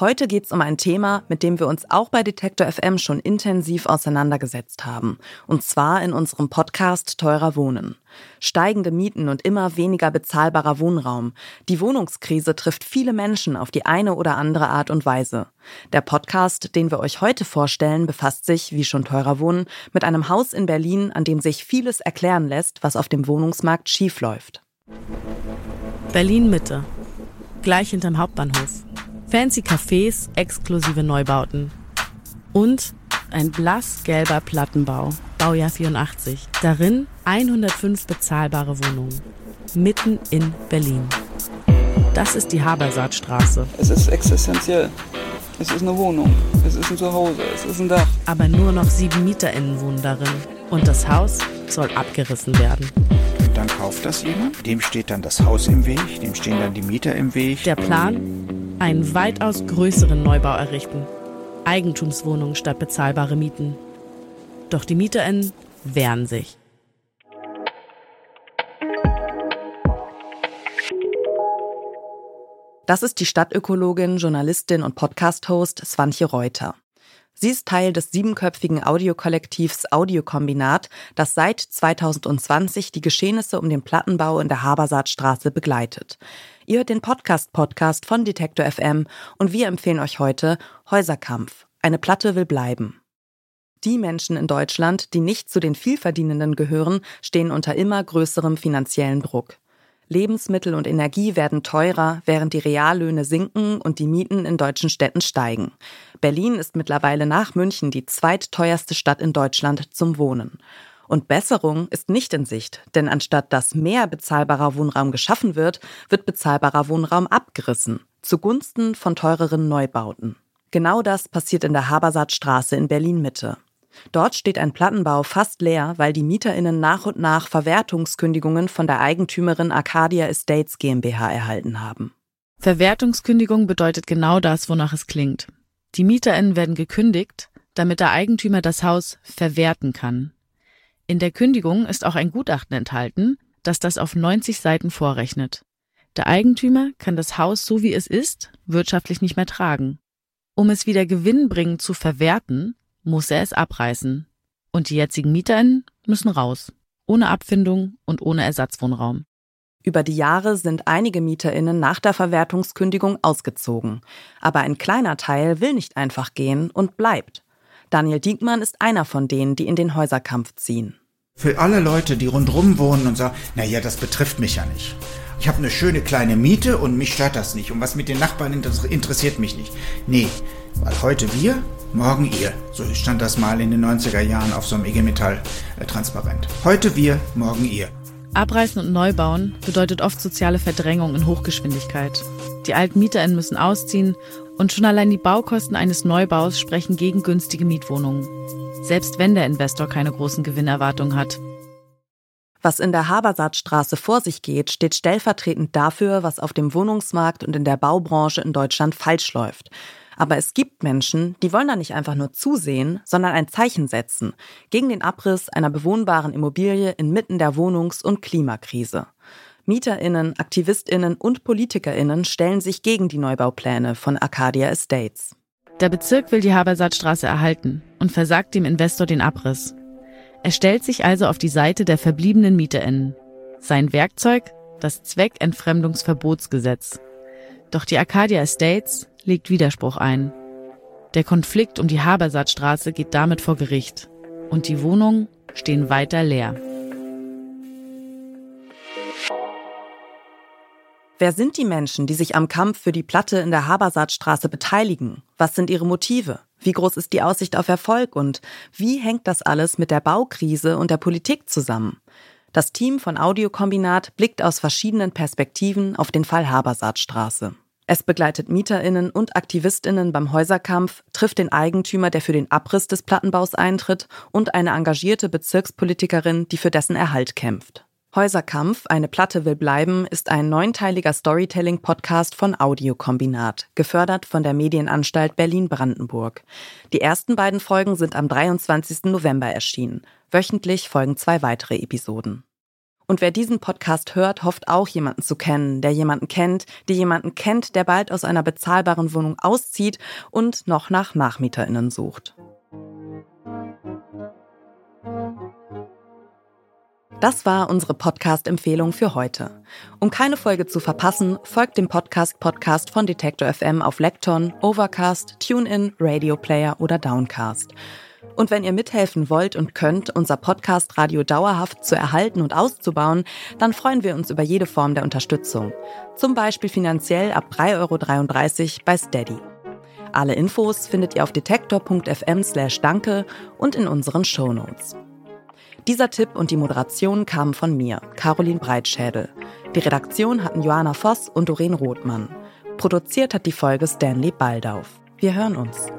Heute geht es um ein Thema, mit dem wir uns auch bei Detektor FM schon intensiv auseinandergesetzt haben. Und zwar in unserem Podcast Teurer Wohnen. Steigende Mieten und immer weniger bezahlbarer Wohnraum. Die Wohnungskrise trifft viele Menschen auf die eine oder andere Art und Weise. Der Podcast, den wir euch heute vorstellen, befasst sich, wie schon Teurer Wohnen, mit einem Haus in Berlin, an dem sich vieles erklären lässt, was auf dem Wohnungsmarkt schiefläuft. Berlin Mitte. Gleich hinterm Hauptbahnhof. Fancy Cafés, exklusive Neubauten. Und ein blassgelber Plattenbau, Baujahr 84. Darin 105 bezahlbare Wohnungen. Mitten in Berlin. Das ist die Habersaatstraße. Es ist existenziell. Es ist eine Wohnung. Es ist ein Zuhause. Es ist ein Dach. Aber nur noch sieben MieterInnen wohnen darin. Und das Haus soll abgerissen werden. Und dann kauft das jemand. Dem steht dann das Haus im Weg. Dem stehen dann die Mieter im Weg. Der Plan? Einen weitaus größeren Neubau errichten. Eigentumswohnungen statt bezahlbare Mieten. Doch die MieterInnen wehren sich. Das ist die Stadtökologin, Journalistin und Podcast-Host Swantje Reuter. Sie ist Teil des siebenköpfigen Audiokollektivs Audiokombinat, das seit 2020 die Geschehnisse um den Plattenbau in der Habersaatstraße begleitet. Ihr hört den Podcast-Podcast von Detektor FM und wir empfehlen euch heute Häuserkampf. Eine Platte will bleiben. Die Menschen in Deutschland, die nicht zu den Vielverdienenden gehören, stehen unter immer größerem finanziellen Druck. Lebensmittel und Energie werden teurer, während die Reallöhne sinken und die Mieten in deutschen Städten steigen. Berlin ist mittlerweile nach München die zweitteuerste Stadt in Deutschland zum Wohnen. Und Besserung ist nicht in Sicht, denn anstatt dass mehr bezahlbarer Wohnraum geschaffen wird, wird bezahlbarer Wohnraum abgerissen, zugunsten von teureren Neubauten. Genau das passiert in der Habersaatstraße in Berlin Mitte. Dort steht ein Plattenbau fast leer, weil die MieterInnen nach und nach Verwertungskündigungen von der Eigentümerin Arcadia Estates GmbH erhalten haben. Verwertungskündigung bedeutet genau das, wonach es klingt. Die MieterInnen werden gekündigt, damit der Eigentümer das Haus verwerten kann. In der Kündigung ist auch ein Gutachten enthalten, das das auf 90 Seiten vorrechnet. Der Eigentümer kann das Haus so wie es ist wirtschaftlich nicht mehr tragen. Um es wieder gewinnbringend zu verwerten, muss er es abreißen. Und die jetzigen MieterInnen müssen raus. Ohne Abfindung und ohne Ersatzwohnraum. Über die Jahre sind einige MieterInnen nach der Verwertungskündigung ausgezogen. Aber ein kleiner Teil will nicht einfach gehen und bleibt. Daniel Diekmann ist einer von denen, die in den Häuserkampf ziehen. Für alle Leute, die rundherum wohnen und sagen, na ja, das betrifft mich ja nicht. Ich habe eine schöne kleine Miete und mich stört das nicht. Und was mit den Nachbarn interessiert mich nicht. Nee, weil heute wir, morgen ihr. So stand das mal in den 90er Jahren auf so einem IG Metall transparent. Heute wir, morgen ihr. Abreißen und Neubauen bedeutet oft soziale Verdrängung in Hochgeschwindigkeit. Die alten MieterInnen müssen ausziehen und schon allein die Baukosten eines Neubaus sprechen gegen günstige Mietwohnungen. Selbst wenn der Investor keine großen Gewinnerwartungen hat. Was in der Habersaatstraße vor sich geht, steht stellvertretend dafür, was auf dem Wohnungsmarkt und in der Baubranche in Deutschland falsch läuft. Aber es gibt Menschen, die wollen da nicht einfach nur zusehen, sondern ein Zeichen setzen gegen den Abriss einer bewohnbaren Immobilie inmitten der Wohnungs- und Klimakrise. Mieterinnen, Aktivistinnen und Politikerinnen stellen sich gegen die Neubaupläne von Arcadia Estates. Der Bezirk will die Habersaatstraße erhalten und versagt dem Investor den Abriss. Er stellt sich also auf die Seite der verbliebenen Mieterinnen. Sein Werkzeug? Das Zweckentfremdungsverbotsgesetz. Doch die Arcadia Estates legt Widerspruch ein. Der Konflikt um die Habersaatstraße geht damit vor Gericht und die Wohnungen stehen weiter leer. Wer sind die Menschen, die sich am Kampf für die Platte in der Habersaatstraße beteiligen? Was sind ihre Motive? Wie groß ist die Aussicht auf Erfolg und wie hängt das alles mit der Baukrise und der Politik zusammen? Das Team von Audiokombinat blickt aus verschiedenen Perspektiven auf den Fall Habersaatstraße. Es begleitet Mieterinnen und Aktivistinnen beim Häuserkampf, trifft den Eigentümer, der für den Abriss des Plattenbaus eintritt, und eine engagierte Bezirkspolitikerin, die für dessen Erhalt kämpft. Häuserkampf, eine Platte will bleiben, ist ein neunteiliger Storytelling-Podcast von Audiokombinat, gefördert von der Medienanstalt Berlin-Brandenburg. Die ersten beiden Folgen sind am 23. November erschienen. Wöchentlich folgen zwei weitere Episoden. Und wer diesen Podcast hört, hofft auch jemanden zu kennen, der jemanden kennt, die jemanden kennt, der bald aus einer bezahlbaren Wohnung auszieht und noch nach Nachmieterinnen sucht. Das war unsere Podcast-Empfehlung für heute. Um keine Folge zu verpassen, folgt dem Podcast-Podcast von Detektor FM auf Lekton, Overcast, TuneIn, Radio Player oder Downcast. Und wenn ihr mithelfen wollt und könnt, unser Podcast Radio dauerhaft zu erhalten und auszubauen, dann freuen wir uns über jede Form der Unterstützung. Zum Beispiel finanziell ab 3,33 Euro bei Steady. Alle Infos findet ihr auf detektor.fm slash danke und in unseren Shownotes. Dieser Tipp und die Moderation kamen von mir, Caroline Breitschädel. Die Redaktion hatten Johanna Voss und Doreen Rothmann. Produziert hat die Folge Stanley Baldauf. Wir hören uns.